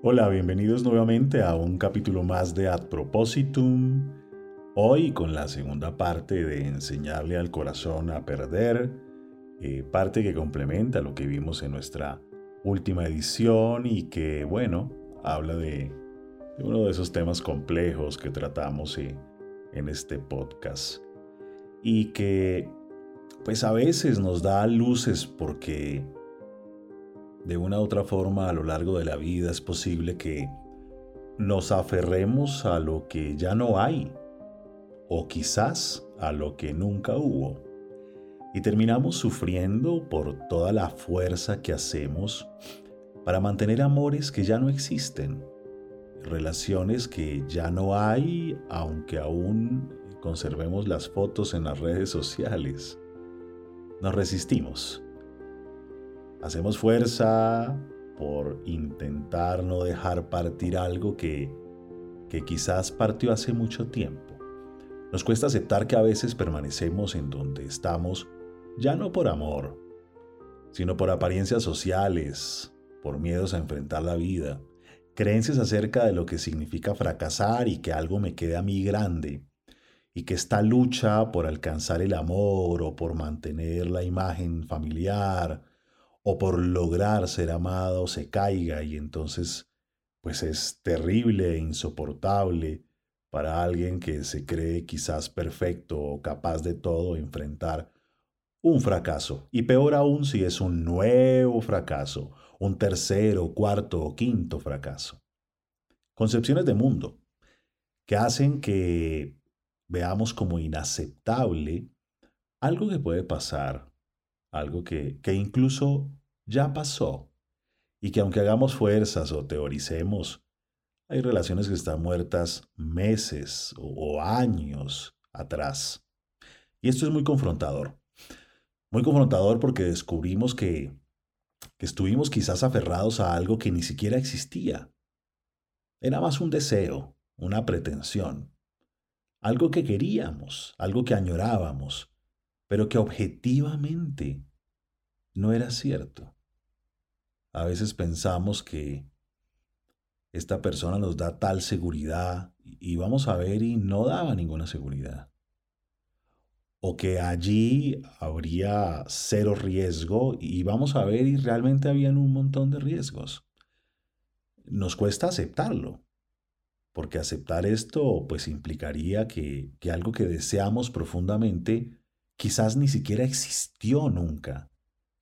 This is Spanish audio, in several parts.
Hola, bienvenidos nuevamente a un capítulo más de Ad Propositum. Hoy con la segunda parte de enseñarle al corazón a perder, eh, parte que complementa lo que vimos en nuestra última edición y que, bueno, habla de, uno de esos temas complejos que tratamos eh, en este podcast y que pues a veces nos da luces porque de una u otra forma a lo largo de la vida es posible que nos aferremos a lo que ya no hay o quizás a lo que nunca hubo y terminamos sufriendo por toda la fuerza que hacemos para mantener amores que ya no existen, relaciones que ya no hay aunque aún conservemos las fotos en las redes sociales. Nos resistimos Hacemos fuerza por intentar no dejar partir algo que, que quizás partió hace mucho tiempo. Nos cuesta aceptar que a veces permanecemos en donde estamos, ya no por amor, sino por apariencias sociales, por miedos a enfrentar la vida, creencias acerca de lo que significa fracasar y que algo me quede a mí grande, y que esta lucha por alcanzar el amor o por mantener la imagen familiar o por lograr ser amado se caiga y entonces pues es terrible e insoportable para alguien que se cree quizás perfecto o capaz de todo enfrentar un fracaso. Y peor aún si es un nuevo fracaso, un tercero, cuarto o quinto fracaso. Concepciones de mundo que hacen que veamos como inaceptable algo que puede pasar, algo que, que incluso ya pasó y que aunque hagamos fuerzas o teoricemos, hay relaciones que están muertas meses o años atrás. Y esto es muy confrontador. Muy confrontador porque descubrimos que, que estuvimos quizás aferrados a algo que ni siquiera existía. Era más un deseo, una pretensión, algo que queríamos, algo que añorábamos, pero que objetivamente no era cierto. A veces pensamos que esta persona nos da tal seguridad y vamos a ver y no daba ninguna seguridad. O que allí habría cero riesgo y vamos a ver y realmente habían un montón de riesgos. Nos cuesta aceptarlo, porque aceptar esto pues implicaría que, que algo que deseamos profundamente quizás ni siquiera existió nunca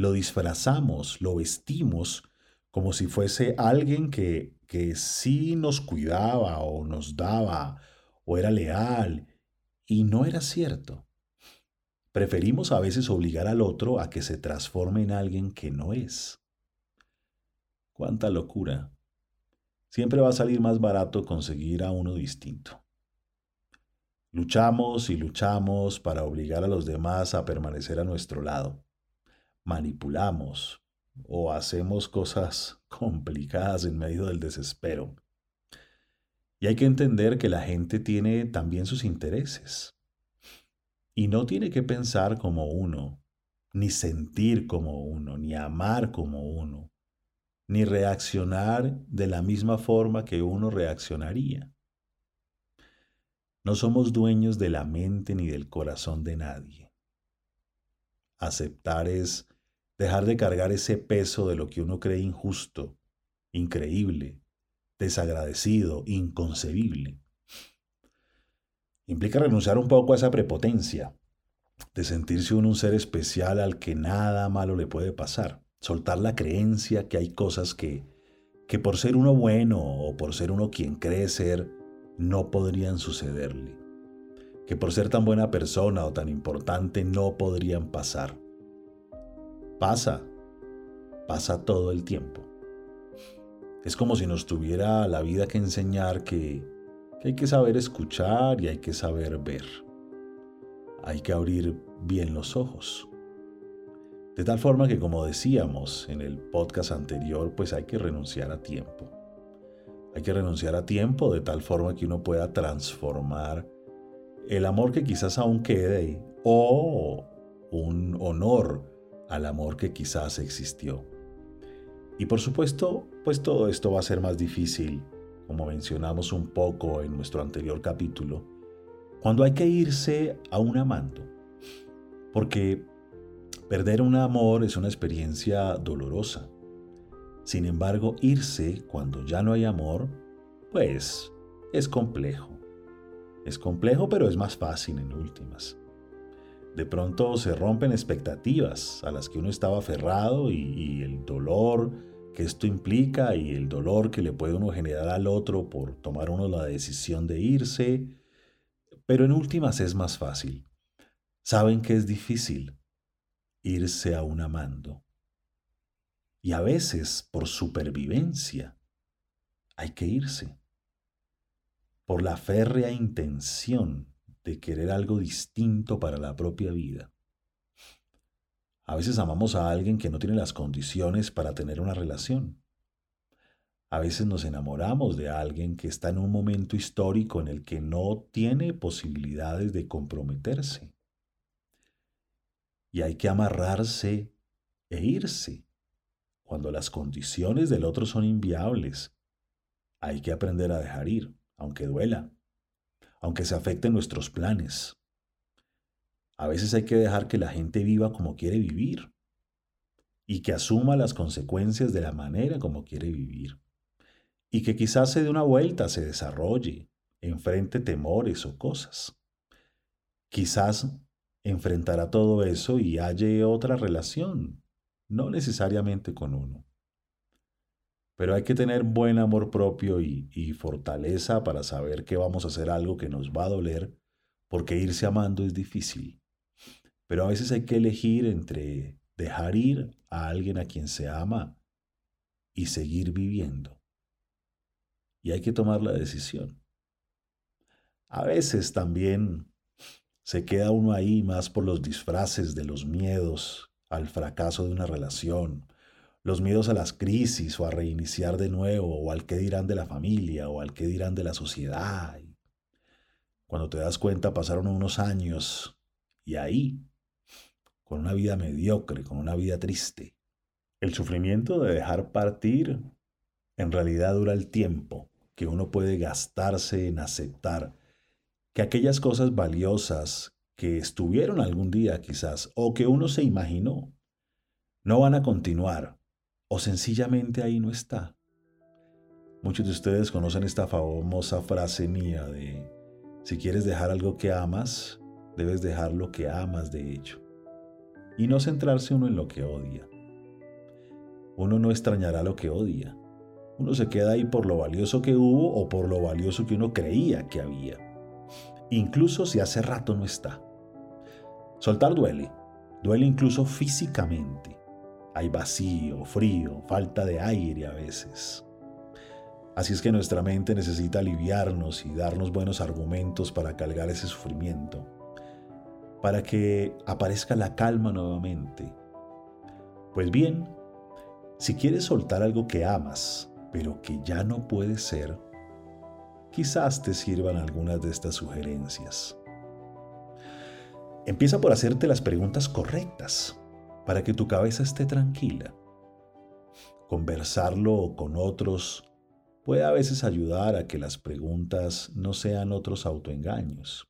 lo disfrazamos, lo vestimos como si fuese alguien que, que sí nos cuidaba o nos daba o era leal, y no era cierto. Preferimos a veces obligar al otro a que se transforme en alguien que no es. Cuánta locura. Siempre va a salir más barato conseguir a uno distinto. Luchamos y luchamos para obligar a los demás a permanecer a nuestro lado manipulamos o hacemos cosas complicadas en medio del desespero. Y hay que entender que la gente tiene también sus intereses. Y no tiene que pensar como uno, ni sentir como uno, ni amar como uno, ni reaccionar de la misma forma que uno reaccionaría. No somos dueños de la mente ni del corazón de nadie. Aceptar es Dejar de cargar ese peso de lo que uno cree injusto, increíble, desagradecido, inconcebible. Implica renunciar un poco a esa prepotencia, de sentirse uno un ser especial al que nada malo le puede pasar. Soltar la creencia que hay cosas que, que por ser uno bueno o por ser uno quien cree ser, no podrían sucederle. Que por ser tan buena persona o tan importante no podrían pasar. Pasa, pasa todo el tiempo. Es como si nos tuviera la vida que enseñar que, hay que saber escuchar y hay que saber ver. Hay que abrir bien los ojos. De tal forma que, como decíamos en el podcast anterior, pues hay que renunciar a tiempo. Hay que renunciar a tiempo de tal forma que uno pueda transformar el amor que quizás aún quede o un honor al amor que quizás existió. Y por supuesto, pues todo esto va a ser más difícil, como mencionamos un poco en nuestro anterior capítulo, cuando hay que irse a un amando. Porque perder un amor es una experiencia dolorosa. Sin embargo, irse cuando ya no hay amor, pues es complejo. Es complejo, pero es más fácil en últimas. De pronto se rompen expectativas a las que uno estaba aferrado y, el dolor que esto implica y el dolor que le puede uno generar al otro por tomar uno la decisión de irse. Pero en últimas es más fácil. Saben que es difícil irse a un amando. Y a veces, por supervivencia, hay que irse. Por la férrea intención de querer algo distinto para la propia vida. A veces amamos a alguien que no tiene las condiciones para tener una relación. A veces nos enamoramos de alguien que está en un momento histórico en el que no tiene posibilidades de comprometerse. Y hay que amarrarse e irse cuando las condiciones del otro son inviables. Hay que aprender a dejar ir, aunque duela aunque se afecten nuestros planes. A veces hay que dejar que la gente viva como quiere vivir y que asuma las consecuencias de la manera como quiere vivir. Y que quizás se dé una vuelta, se desarrolle, enfrente temores o cosas. Quizás enfrentará todo eso y halle otra relación, no necesariamente con uno. Pero hay que tener buen amor propio y, fortaleza para saber que vamos a hacer algo que nos va a doler, porque irse amando es difícil. Pero a veces hay que elegir entre dejar ir a alguien a quien se ama y seguir viviendo. Y hay que tomar la decisión. A veces también se queda uno ahí más por los disfraces de los miedos al fracaso de una relación los miedos a las crisis o a reiniciar de nuevo o al qué dirán de la familia o al qué dirán de la sociedad. Cuando te das cuenta pasaron unos años y ahí, con una vida mediocre, con una vida triste, el sufrimiento de dejar partir en realidad dura el tiempo que uno puede gastarse en aceptar que aquellas cosas valiosas que estuvieron algún día quizás o que uno se imaginó no van a continuar o sencillamente ahí no está. Muchos de ustedes conocen esta famosa frase mía de, si quieres dejar algo que amas, debes dejar lo que amas de hecho. Y no centrarse uno en lo que odia. Uno no extrañará lo que odia. Uno se queda ahí por lo valioso que hubo o por lo valioso que uno creía que había. Incluso si hace rato no está. Soltar duele. Duele incluso físicamente. Hay vacío, frío, falta de aire a veces. Así es que nuestra mente necesita aliviarnos y darnos buenos argumentos para cargar ese sufrimiento, para que aparezca la calma nuevamente. Pues bien, si quieres soltar algo que amas, pero que ya no puede ser, quizás te sirvan algunas de estas sugerencias. Empieza por hacerte las preguntas correctas para que tu cabeza esté tranquila. Conversarlo con otros puede a veces ayudar a que las preguntas no sean otros autoengaños.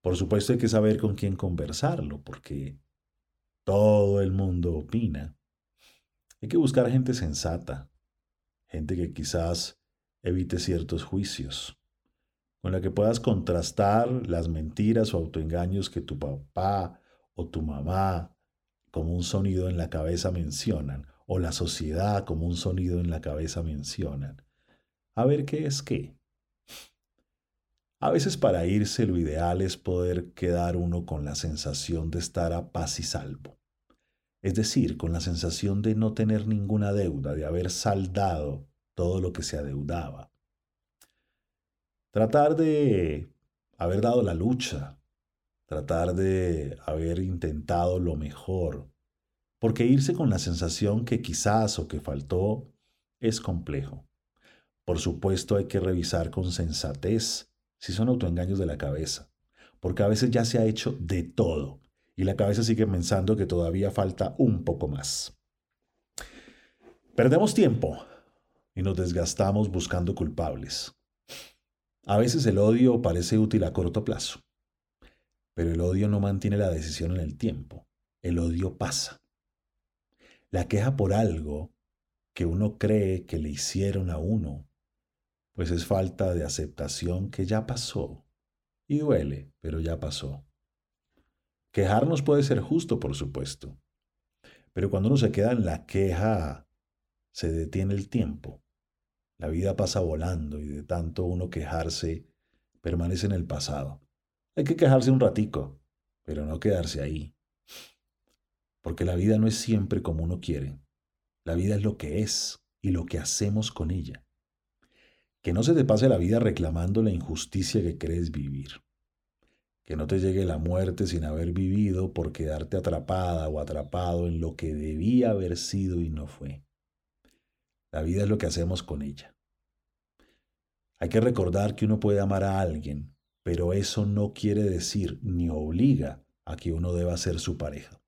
Por supuesto hay que saber con quién conversarlo, porque todo el mundo opina. Hay que buscar gente sensata, gente que quizás evite ciertos juicios, con la que puedas contrastar las mentiras o autoengaños que tu papá o tu mamá como un sonido en la cabeza mencionan, o la sociedad como un sonido en la cabeza mencionan. A ver qué es qué. A veces para irse lo ideal es poder quedar uno con la sensación de estar a paz y salvo. Es decir, con la sensación de no tener ninguna deuda, de haber saldado todo lo que se adeudaba. Tratar de haber dado la lucha, tratar de haber intentado lo mejor, porque irse con la sensación que quizás o que faltó es complejo. Por supuesto hay que revisar con sensatez si son autoengaños de la cabeza, porque a veces ya se ha hecho de todo y la cabeza sigue pensando que todavía falta un poco más. Perdemos tiempo y nos desgastamos buscando culpables. A veces el odio parece útil a corto plazo, pero el odio no mantiene la decisión en el tiempo. El odio pasa. La queja por algo que uno cree que le hicieron a uno, pues es falta de aceptación que ya pasó. Y duele, pero ya pasó. Quejarnos puede ser justo, por supuesto, pero cuando uno se queda en la queja, se detiene el tiempo. La vida pasa volando y de tanto uno quejarse, permanece en el pasado. Hay que quejarse un ratico, pero no quedarse ahí. Porque la vida no es siempre como uno quiere. La vida es lo que es y lo que hacemos con ella. Que no se te pase la vida reclamando la injusticia que crees vivir. Que no te llegue la muerte sin haber vivido por quedarte atrapada o atrapado en lo que debía haber sido y no fue. La vida es lo que hacemos con ella. Hay que recordar que uno puede amar a alguien, pero eso no quiere decir ni obliga a que uno deba ser su pareja.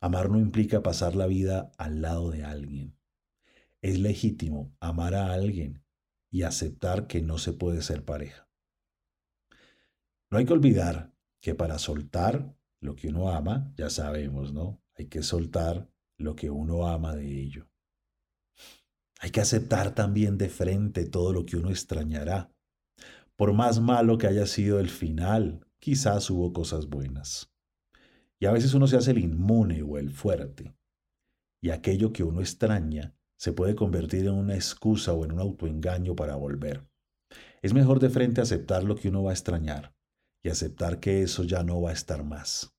Amar no implica pasar la vida al lado de alguien. Es legítimo amar a alguien y aceptar que no se puede ser pareja. No hay que olvidar que para soltar lo que uno ama, ya sabemos, ¿no? Hay que soltar lo que uno ama de ello. Hay que aceptar también de frente todo lo que uno extrañará. Por más malo que haya sido el final, quizás hubo cosas buenas. Y a veces uno se hace el inmune o el fuerte. Y aquello que uno extraña se puede convertir en una excusa o en un autoengaño para volver. Es mejor de frente aceptar lo que uno va a extrañar y aceptar que eso ya no va a estar más.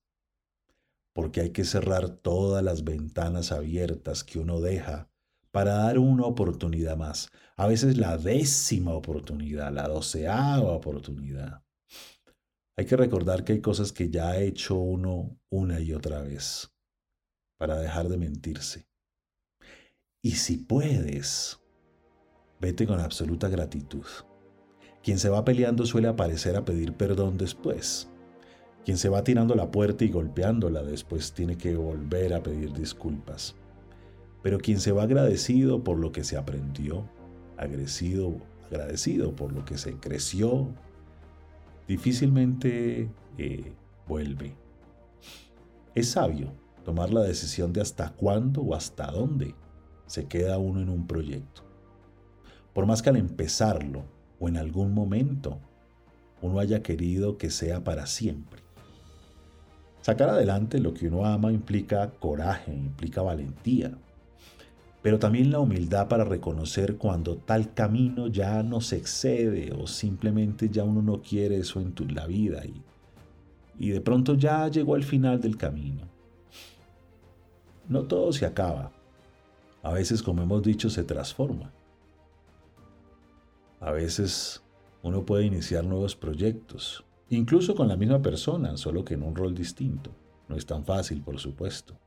Porque hay que cerrar todas las ventanas abiertas que uno deja para dar una oportunidad más. A veces la décima oportunidad, la doceava oportunidad. Hay que recordar que hay cosas que ya ha hecho uno una y otra vez para dejar de mentirse. Y si puedes, vete con absoluta gratitud. Quien se va peleando suele aparecer a pedir perdón después. Quien se va tirando la puerta y golpeándola después tiene que volver a pedir disculpas. Pero quien se va agradecido por lo que se aprendió, agradecido, agradecido por lo que se creció, difícilmente eh, vuelve. Es sabio tomar la decisión de hasta cuándo o hasta dónde se queda uno en un proyecto. Por más que al empezarlo o en algún momento uno haya querido que sea para siempre. Sacar adelante lo que uno ama implica coraje, implica valentía, pero también la humildad para reconocer cuando tal camino ya no se excede o simplemente ya uno no quiere eso en la vida y, y de pronto ya llegó al final del camino. No todo se acaba. A veces, como hemos dicho, se transforma. A veces uno puede iniciar nuevos proyectos, incluso con la misma persona, solo que en un rol distinto. No es tan fácil, por supuesto.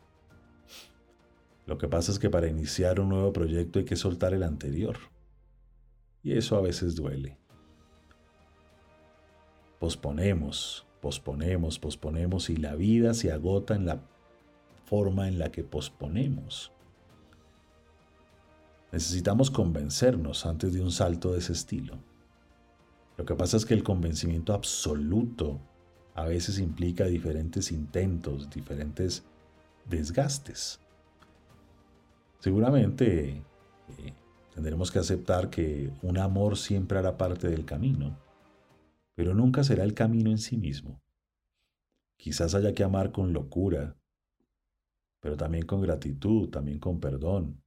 Lo que pasa es que para iniciar un nuevo proyecto hay que soltar el anterior. Y eso a veces duele. Posponemos, posponemos, posponemos y la vida se agota en la forma en la que posponemos. Necesitamos convencernos antes de un salto de ese estilo. Lo que pasa es que el convencimiento absoluto a veces implica diferentes intentos, diferentes desgastes. Seguramente eh, tendremos que aceptar que un amor siempre hará parte del camino, pero nunca será el camino en sí mismo. Quizás haya que amar con locura, pero también con gratitud, también con perdón,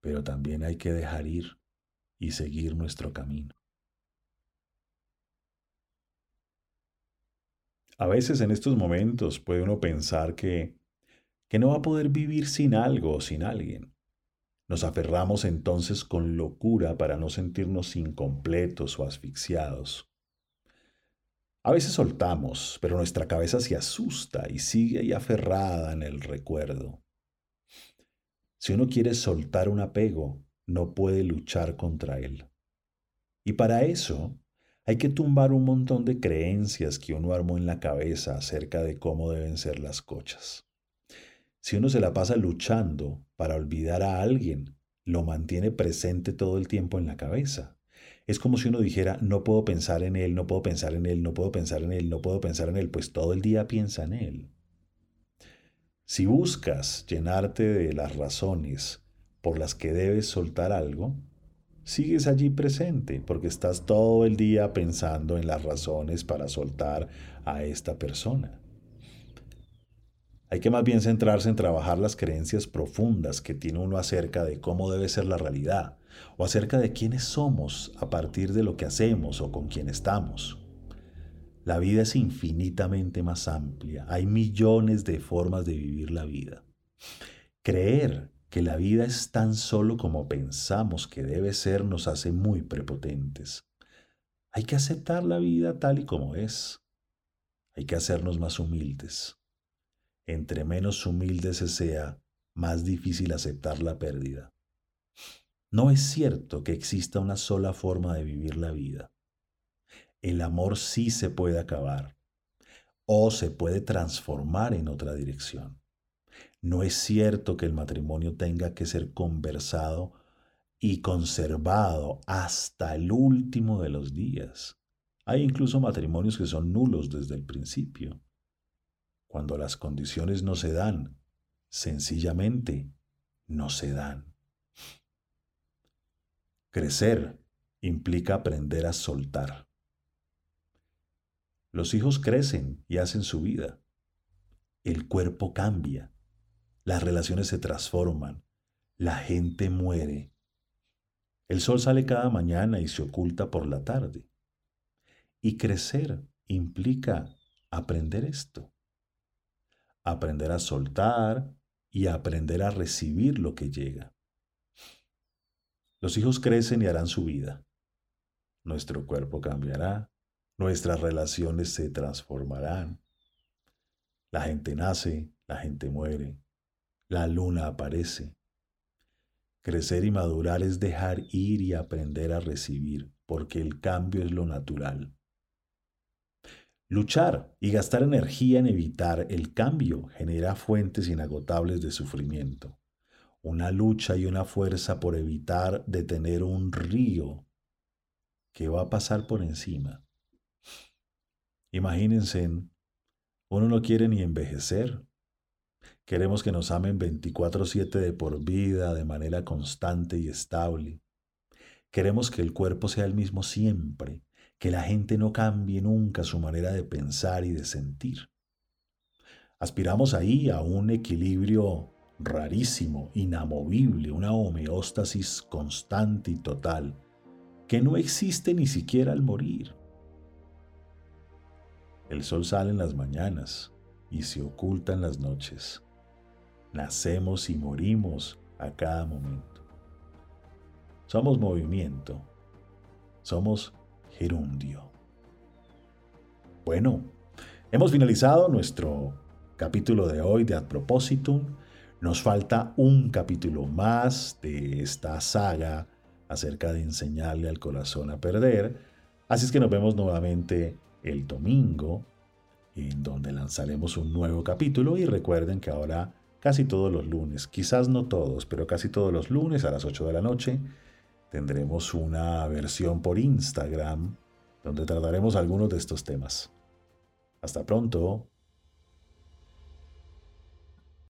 pero también hay que dejar ir y seguir nuestro camino. A veces en estos momentos puede uno pensar que que no va a poder vivir sin algo o sin alguien. Nos aferramos entonces con locura para no sentirnos incompletos o asfixiados. A veces soltamos, pero nuestra cabeza se asusta y sigue ahí aferrada en el recuerdo. Si uno quiere soltar un apego, no puede luchar contra él. Y para eso hay que tumbar un montón de creencias que uno armó en la cabeza acerca de cómo deben ser las cosas Si uno se la pasa luchando para olvidar a alguien, lo mantiene presente todo el tiempo en la cabeza. Es como si uno dijera, no puedo pensar en él, no puedo pensar en él, no puedo pensar en él, no puedo pensar en él, pues todo el día piensa en él. Si buscas llenarte de las razones por las que debes soltar algo, sigues allí presente porque estás todo el día pensando en las razones para soltar a esta persona. Hay que más bien centrarse en trabajar las creencias profundas que tiene uno acerca de cómo debe ser la realidad o acerca de quiénes somos a partir de lo que hacemos o con quién estamos. La vida es infinitamente más amplia, hay millones de formas de vivir la vida. Creer que la vida es tan solo como pensamos que debe ser nos hace muy prepotentes. Hay que aceptar la vida tal y como es. Hay que hacernos más humildes. Entre menos humilde se sea, más difícil aceptar la pérdida. No es cierto que exista una sola forma de vivir la vida. El amor sí se puede acabar o se puede transformar en otra dirección. No es cierto que el matrimonio tenga que ser conversado y conservado hasta el último de los días. Hay incluso matrimonios que son nulos desde el principio. Cuando las condiciones no se dan, sencillamente no se dan. Crecer implica aprender a soltar. Los hijos crecen y hacen su vida. El cuerpo cambia las relaciones se transforman, la gente muere. El sol sale cada mañana y se oculta por la tarde. Y crecer implica aprender esto. Aprender a soltar y aprender a recibir lo que llega. Los hijos crecen y harán su vida. Nuestro cuerpo cambiará, nuestras relaciones se transformarán. La gente nace, la gente muere, la luna aparece. Crecer y madurar es dejar ir y aprender a recibir, porque el cambio es lo natural. Luchar y gastar energía en evitar el cambio genera fuentes inagotables de sufrimiento. Una lucha y una fuerza por evitar detener un río que va a pasar por encima. Imagínense, uno no quiere ni envejecer, Queremos que nos amen 24/7 de por vida, de manera constante y estable. Queremos que el cuerpo sea el mismo siempre, que la gente no cambie nunca su manera de pensar y de sentir. Aspiramos ahí a un equilibrio rarísimo, inamovible, una homeostasis constante y total, que no existe ni siquiera al morir. El sol sale en las mañanas y se oculta en las noches. Nacemos y morimos a cada momento. Somos movimiento. Somos Bueno, hemos finalizado nuestro capítulo de hoy de Ad Propositum. Nos falta un capítulo más de esta saga acerca de enseñarle al corazón a perder. Así es que nos vemos nuevamente el domingo, en donde lanzaremos un nuevo capítulo. Y recuerden que ahora casi todos los lunes, quizás no todos, pero casi todos los lunes a las 8 de la noche, tendremos una versión por Instagram donde trataremos algunos de estos temas. Hasta pronto.